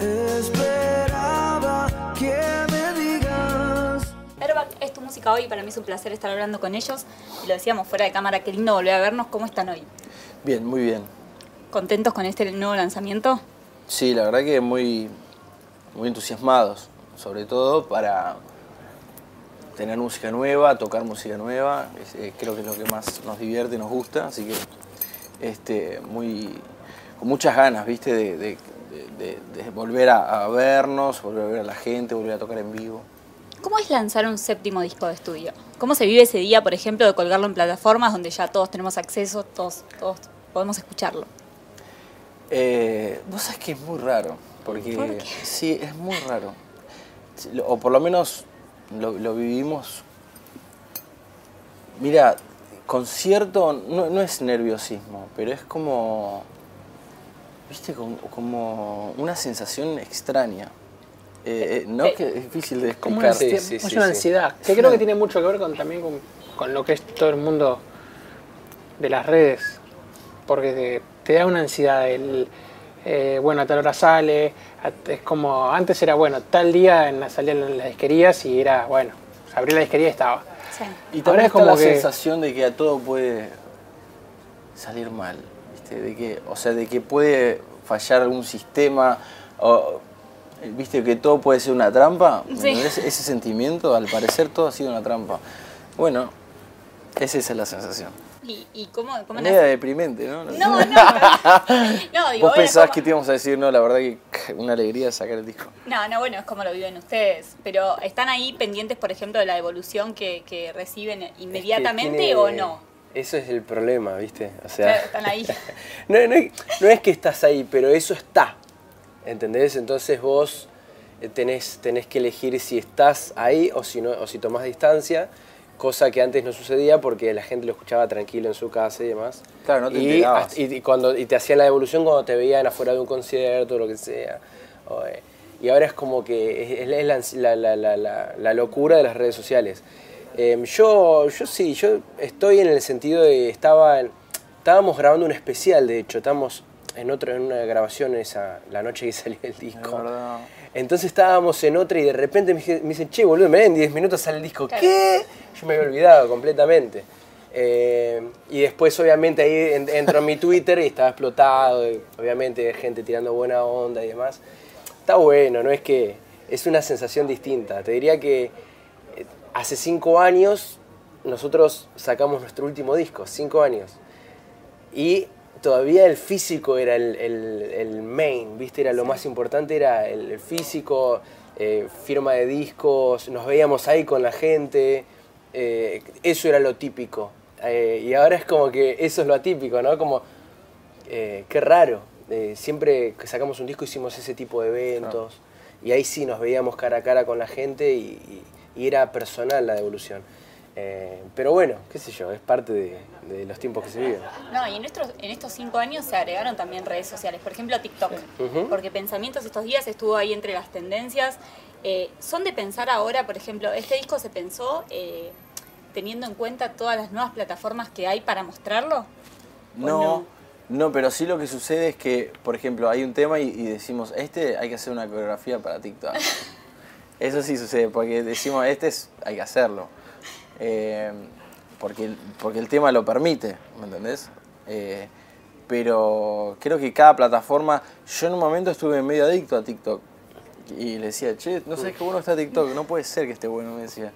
Esperaba que me digas. Airbag es tu música hoy, para mí es un placer estar hablando con ellos. Y lo decíamos fuera de cámara, qué lindo volver a vernos. ¿Cómo están hoy? Bien, muy bien. ¿Contentos con este nuevo lanzamiento? Sí, la verdad que muy, muy entusiasmados, sobre todo para tener música nueva, tocar música nueva, eh, creo que es lo que más nos divierte y nos gusta, así que este, muy, con muchas ganas, ¿viste? De, de- de- volver a, a vernos, volver a ver a la gente, volver a tocar en vivo. ¿Cómo es lanzar un séptimo disco de estudio? ¿Cómo se vive ese día, por ejemplo, de colgarlo en plataformas donde ya todos tenemos acceso, todos, todos podemos escucharlo? Eh, Vos sabés que es muy raro, porque sí, es muy raro. O por lo menos lo, lo vivimos. Mira, concierto no, no es nerviosismo, pero es como. ¿Viste? Como, como una sensación extraña. Eh, eh, no, Eh, que es difícil de una, explicar. sí, es sí, una sí. ansiedad, que creo que tiene mucho que ver con, también con, con lo que es todo el mundo de las redes, porque te, te da una ansiedad, el, eh, bueno, a tal hora sale, a- es como, antes era, bueno, tal día en la, salían en las disquerías y era, bueno, se abría la disquería y estaba. Sí. Y Ahora también es está como la que- sensación de que a todo puede salir mal, ¿viste? De que, o sea, de que puede fallar algún sistema, o, ¿viste? Que todo puede ser una trampa. Ese sentimiento, al parecer, todo ha sido una trampa. Bueno, esa es la sensación. ¿Y, y cómo, cómo Media nace? deprimente, ¿no? No, no, no, digo, Vos pensabas ¿cómo- que te íbamos a decir, no, la verdad que una alegría sacar el disco. No, no, bueno, es como lo viven ustedes. Pero ¿están ahí pendientes, por ejemplo, de la evolución que, que reciben inmediatamente tiene- o no? Eso es el problema, ¿viste? O sea, Están ahí. no, no, no es que estás ahí, pero eso está. ¿Entendés? Entonces vos eh, tenés, tenés que elegir si estás ahí o si, no, o si tomás distancia, cosa que antes no sucedía porque la gente lo escuchaba tranquilo en su casa y demás. Claro, no te y, y, y cuando, y te hacían la devolución cuando te veían afuera de un concierto o lo que sea. O, eh, y ahora es como que es, es la, la- la- la- la locura de las redes sociales. Em, yo, yo sí, yo estoy en el sentido de estaba en- estábamos grabando un especial, de hecho, estamos en otra en una grabación esa la noche que salió el disco. Entonces estábamos en otra y de repente me, me dicen, che, boludo, mirá, en 10 minutos sale el disco. Claro. ¿Qué? Yo me había olvidado completamente. Eh, y después, obviamente, ahí en- entro en mi Twitter y estaba explotado. y obviamente, gente tirando buena onda y demás. Está bueno, no es que. Es una sensación distinta. Te diría que hace cinco años nosotros sacamos nuestro último disco, cinco años. Y todavía el físico era el, el- el main, ¿viste? Era lo más importante, era el, el físico, eh, firma de discos, nos veíamos ahí con la gente, eh, eso era lo típico. Eh, y ahora es como que eso es lo atípico, ¿no? Como, qué raro. Siempre que sacamos un disco hicimos ese tipo de eventos. Y ahí sí nos veíamos cara a cara con la gente y, y- y era personal la devolución. Eh, pero bueno, qué sé yo, es parte de, de los tiempos que se viven. No, y en estos, en estos cinco años se agregaron también redes sociales, por ejemplo TikTok, porque Pensamientos estos días estuvo ahí entre las tendencias. Eh, ¿Son de pensar ahora, por ejemplo, este disco se pensó eh, teniendo en cuenta todas las nuevas plataformas que hay para mostrarlo? ¿O No, no, pero sí lo que sucede es que, por ejemplo, hay un tema y, y decimos, este hay que hacer una coreografía para TikTok. Eso sí sucede, porque decimos, este es, hay que hacerlo. Eh, porque, el- porque el tema lo permite, ¿me entendés? Eh, pero creo que cada plataforma, yo en un momento estuve medio adicto a TikTok. Y le decía, che, no sabes qué bueno está TikTok, no puede ser que esté bueno, me decía.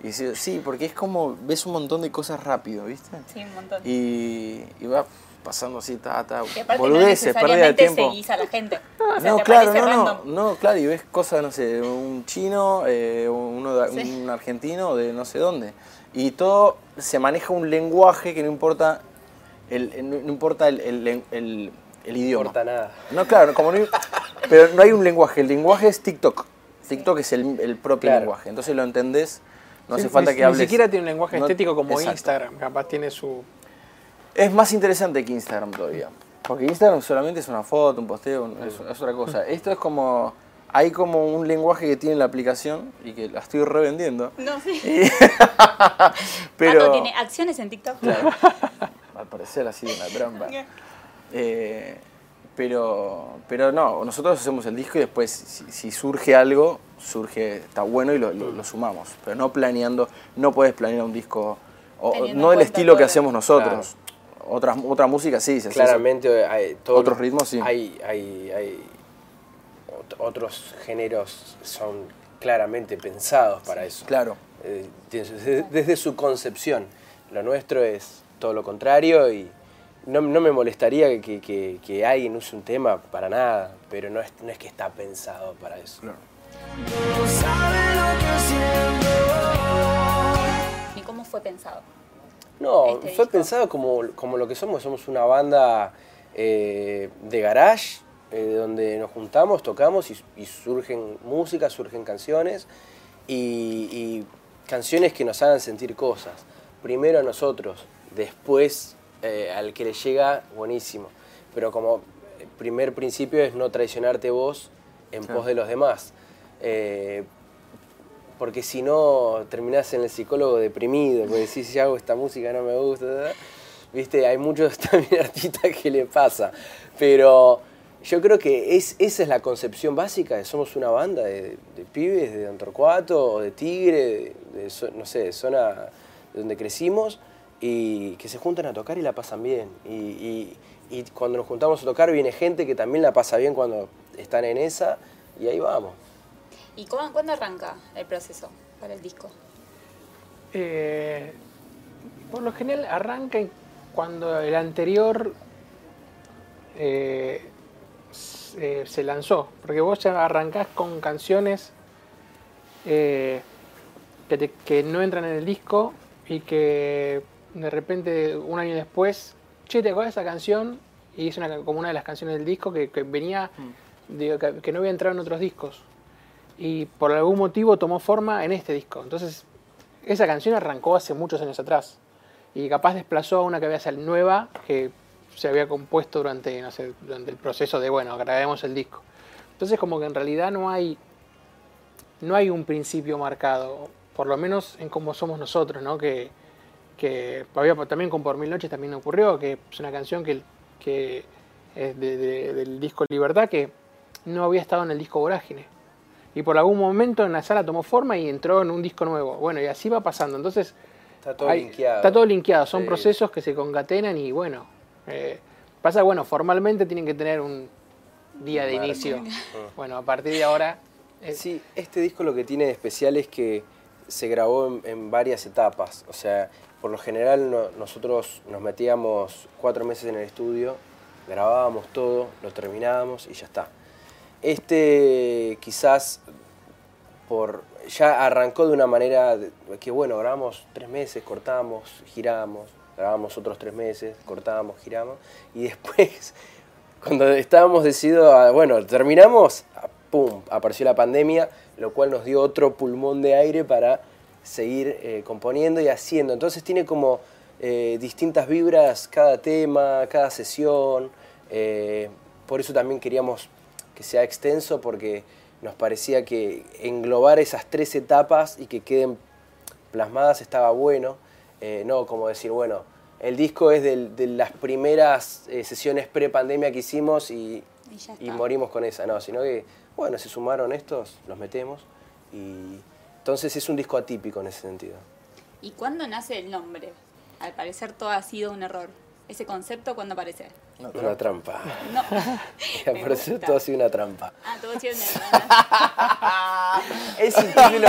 Y decía, sí, porque es como, ves un montón de cosas rápido, ¿viste? Sí, un montón. y, y va pasando así, ta, ta, Y aparte no boludeces, pérdida de tiempo. seguís a la gente. O sea, No, te claro, no, no, random. no, claro, y ves cosas, no sé, un chino, eh, uno de- Sí. un argentino de no sé dónde. Y todo se maneja un lenguaje que no importa el, no no importa el, el- el- el No idioma. importa nada. No, claro, como no pero no hay un lenguaje, el lenguaje es TikTok. TikTok es el, el propio Claro. lenguaje, entonces lo entendés, no Sí, hace falta ni, que ni hables. siquiera tiene un lenguaje no- estético como exacto. Instagram, capaz tiene su... Es más interesante que Instagram todavía. Porque Instagram solamente es una foto, un posteo, un- es, es otra cosa. Esto es como. Hay como un lenguaje que tiene la aplicación y que la estoy revendiendo. No, sí. Y- Pero... Tiene acciones en TikTok. Claro, al parecer así de una trampa. Eh, Pero, pero no, nosotros hacemos el disco y después si, si surge algo, surge, está bueno y lo, lo- lo sumamos. Pero no planeando, no puedes planear un disco, o- no del estilo que hacemos nosotros. Otra música sí, se. Claramente hay todo- Otros ritmos, sí. Hay, hay, hay ot- otros géneros son claramente pensados para eso. Claro. Eh, desde, desde su concepción. Lo nuestro es todo lo contrario y no, no me molestaría que, que- que alguien use un tema para nada, pero no es, no es que está pensado para eso. Claro. No. ¿Y cómo fue pensado? No, Este fue disco. pensado como, como lo que somos, somos una banda eh, de garage, eh, donde nos juntamos, tocamos y, y surgen músicas, surgen canciones y, y canciones que nos hagan sentir cosas. Primero a nosotros, después eh, al que le llega, buenísimo. Pero como el primer principio es no traicionarte vos en Claro. pos de los demás. Porque si no terminás en el psicólogo deprimido, porque decís, si hago esta música no me gusta, viste, hay muchos artistas que le pasa, pero yo creo que es, esa es la concepción básica somos una banda de, pibes de Don de Tigre, de, de no sé, de zona de donde crecimos y que se juntan a tocar y la pasan bien. Y, y- y cuando nos juntamos a tocar viene gente que también la pasa bien cuando están en esa y ahí vamos. ¿Y cómo, cuándo arranca el proceso para el disco? Eh, por lo general arranca cuando el anterior eh, se, se lanzó, porque vos ya arrancás con canciones eh, que, te- que no entran en el disco y que de repente un año después, che, ¿te acuerdas de esa canción? Y es una, como una de las canciones del disco que, que venía, digo, que, que no había entrado en otros discos. Y por algún motivo tomó forma en este disco. Entonces, esa canción arrancó hace muchos años atrás. Y capaz desplazó a una que había salido nueva, que se había compuesto durante, durante el proceso de, bueno, grabemos el disco. Entonces, como que en realidad no hay, no hay un principio marcado, por lo menos en cómo somos nosotros, ¿no? Que, que había, también con Por Mil Noches también ocurrió, que es una canción que, que es de- de- del disco Libertad, que no había estado en el disco Vorágine. Y por algún momento en la sala tomó forma y entró en un disco nuevo. Bueno, y así va pasando. Entonces, Está todo hay- linkeado. Está todo linkeado, son Sí. procesos que se concatenan y bueno. eh, pasa, bueno, formalmente tienen que tener un día de inicio. Bueno, a partir de ahora. eh, Sí, este disco lo que tiene de especial es que se grabó en, en varias etapas. O sea, por lo general no- nosotros nos metíamos cuatro meses en el estudio, grabábamos todo, lo terminábamos y ya está. Este quizás por ya arrancó de una manera que bueno, grabamos tres meses, cortamos, giramos, grabamos otros tres meses, cortamos, giramos y después cuando estábamos decididos bueno, terminamos, pum, apareció la pandemia, lo cual nos dio otro pulmón de aire para seguir eh, componiendo y haciendo. Entonces tiene como eh, distintas vibras cada tema, cada sesión. eh, por eso también queríamos que sea extenso porque nos parecía que englobar esas tres etapas y que queden plasmadas estaba bueno. Eh, no como decir, bueno, el disco es del- de las primeras eh, sesiones pre-pandemia que hicimos y, Y y morimos con esa, no, sino que, bueno, se sumaron estos, los metemos y entonces es un disco atípico en ese sentido. ¿Y cuándo nace el nombre? Al parecer todo ha sido un error. ¿Ese concepto cuándo aparece? No, Una trampa. No. Me Me pareció gusta. todo ha sido una trampa. Ah, todo ha sido un error. Es un título,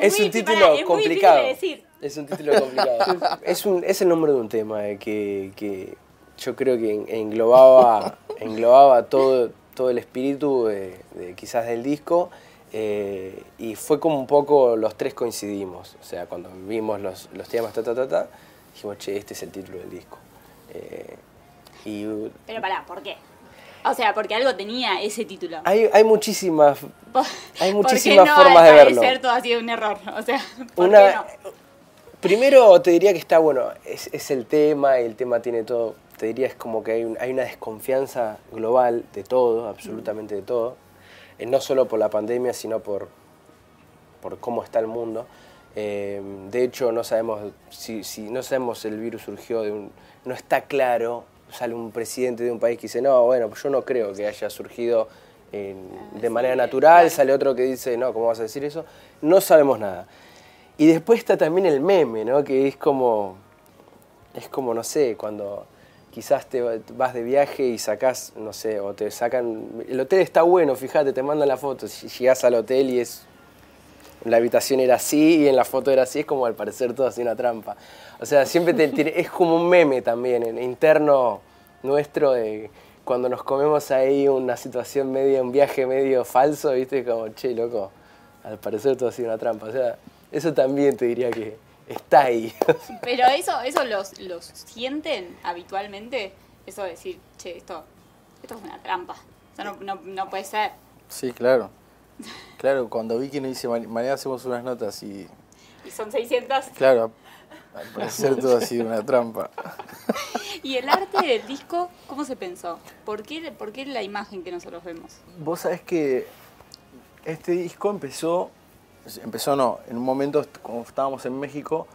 es un título es muy complicado. difícil de decir. Es un título complicado. es, un, es el nombre de un tema eh, que, que yo creo que en- englobaba, englobaba todo, todo el espíritu de, de quizás del disco. eh, y fue como un poco los tres coincidimos. O sea, cuando vimos los, los temas, ta, ta, ta, ta, dijimos, che, este es el título del disco. Eh, y Pero pará, ¿por qué? O sea, porque algo tenía ese título. hay, hay muchísimas, hay ¿por qué muchísimas no, formas de verlo. parecer todo ha sido un error. O sea, ¿por Una- qué no? Primero te diría que está bueno, es, es el tema el tema tiene todo. Te diría es como que hay, un- hay una desconfianza global de todo, absolutamente de todo. Eh, no solo por la pandemia, sino por, por cómo está el mundo. Eh, de hecho, no sabemos si, si no sabemos el virus surgió de un. No está claro sale un presidente de un país que dice, no, bueno, pues yo no creo que haya surgido en- de manera natural, sale otro que dice, no, ¿cómo vas a decir eso? No sabemos nada. Y después está también el meme, ¿no? Que es como, es como, no sé, cuando quizás te va- vas de viaje y sacás, no sé, o te sacan, el hotel está bueno, fíjate, te mandan la foto, si llegás al hotel y es la habitación era así y en la foto era así, es como al parecer todo así una trampa. O sea, siempre te- tiene- es como un meme también, en- interno nuestro, de cuando nos comemos ahí una situación medio, un viaje medio falso, viste, como, che, loco, al parecer todo así una trampa. O sea, eso también te diría que está ahí. Pero eso, eso los, los sienten habitualmente, eso de decir, che, esto, esto es una trampa. O sea, no, no, no puede ser. Sí, claro. Claro, cuando Vicky nos dice, "Ma- mañana hacemos unas notas y, Y son 600. claro, al parecer todo ha sido una trampa. ¿Y el arte del disco, cómo se pensó? ¿Por qué, ¿Por qué la imagen que nosotros vemos? Vos sabés que este disco empezó, empezó no, en un momento cuando estábamos en México,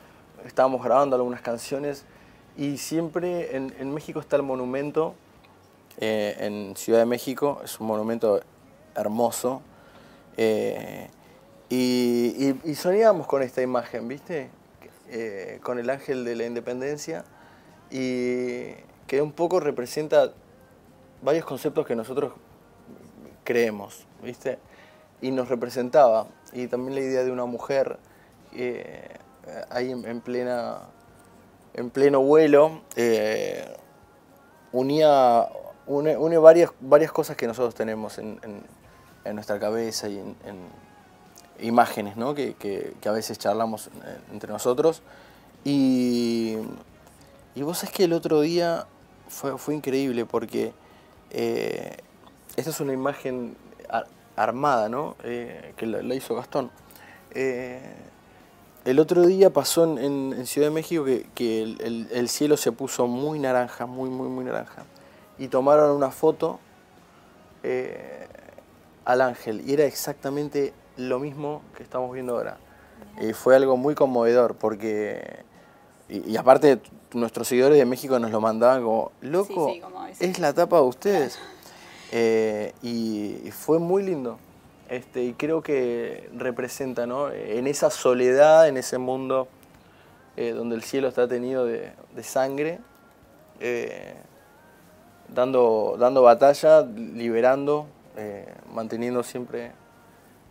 estábamos grabando algunas canciones y siempre en, en México está el monumento, eh, en Ciudad de México, es un monumento hermoso. Eh, y, y- soñábamos con esta imagen, ¿viste? Eh, con el ángel de la independencia y que un poco representa varios conceptos que nosotros creemos, ¿viste? Y nos representaba. Y también la idea de una mujer eh, ahí en, en plena, en pleno vuelo, unía, une, une varias, varias cosas que nosotros tenemos en, en- en nuestra cabeza y en, en imágenes, ¿no? Que, que- que a veces charlamos eh, entre nosotros. Y, y vos sabés que el otro día fue, fue increíble porque eh, esta es una imagen ar- armada, ¿no? Eh, que la, la hizo Gastón. Eh, el otro día pasó en, en- en Ciudad de México que, que el, el- el cielo se puso muy naranja, muy, muy, muy naranja. Y tomaron una foto eh, al ángel y era exactamente lo mismo que estamos viendo ahora. Y fue algo muy conmovedor porque, y, y aparte nuestros seguidores de México nos lo mandaban como, loco, sí, como ese. es la tapa de ustedes. Eh, y, y fue muy lindo. Este, y creo que representa, ¿no? En esa soledad, en ese mundo eh, donde el cielo está tenido de, de sangre, eh, dando, dando batalla, liberando, eh, manteniendo siempre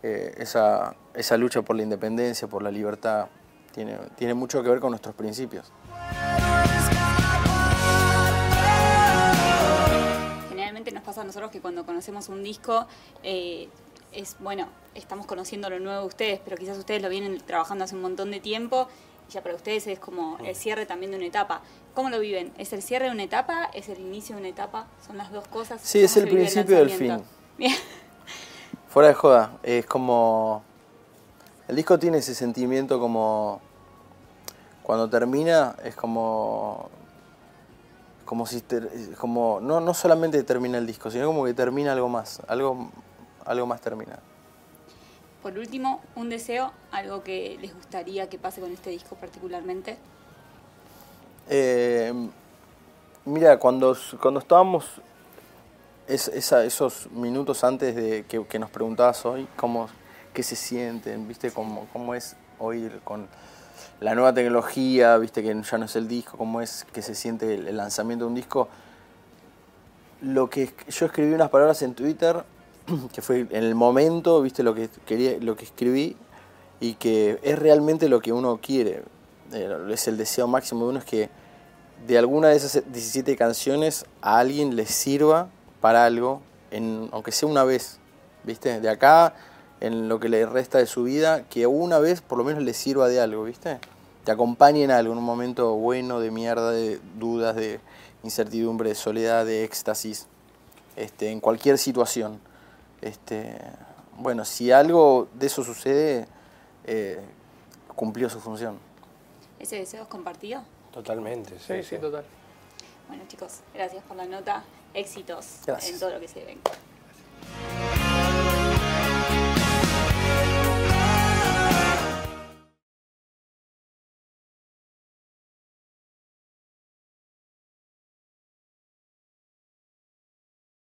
eh, esa, esa lucha por la independencia, por la libertad. Tiene, tiene mucho que ver con nuestros principios. Generalmente nos pasa a nosotros que cuando conocemos un disco, eh, es bueno, estamos conociendo lo nuevo de ustedes, pero quizás ustedes lo vienen trabajando hace un montón de tiempo y ya para ustedes es como el cierre también de una etapa. ¿Cómo lo viven? ¿Es el cierre de una etapa? ¿Es el inicio de una etapa? ¿Son las dos cosas? Sí, ¿Cómo es el principio del lanzamiento? fin. Bien. Fuera de joda, es como. El disco tiene ese sentimiento como. Cuando termina, es como. Como si. ter- como, no, no solamente termina el disco, sino como que termina algo más. Algo, algo más termina. Por último, un deseo, algo que les gustaría que pase con este disco particularmente. Eh, mira, cuando, cuando estábamos es- esa- esos minutos antes de que, que nos preguntabas hoy, cómo, qué se sienten, viste, cómo, cómo es hoy con la nueva tecnología, viste, que ya no es el disco, cómo es que se siente el, lanzamiento de un disco. Lo que yo escribí unas palabras en Twitter, que fue en el momento, viste, lo que quería, lo que escribí, y que es realmente lo que uno quiere. Eh, es el deseo máximo de uno, es que de alguna de esas 17 canciones a alguien le sirva para algo, en, aunque sea una vez, ¿viste? De acá, en lo que le resta de su vida, que una vez por lo menos le sirva de algo, ¿viste? Te acompañe en algo, en un momento bueno, de mierda, de dudas, de incertidumbre, de soledad, de éxtasis, este, en cualquier situación. Este, bueno, si algo de eso sucede, eh, cumplió su función. ¿Ese deseo es compartido? Totalmente, Sí, sí, total. Bueno chicos, gracias por la nota. Éxitos Gracias. en todo lo que se ven.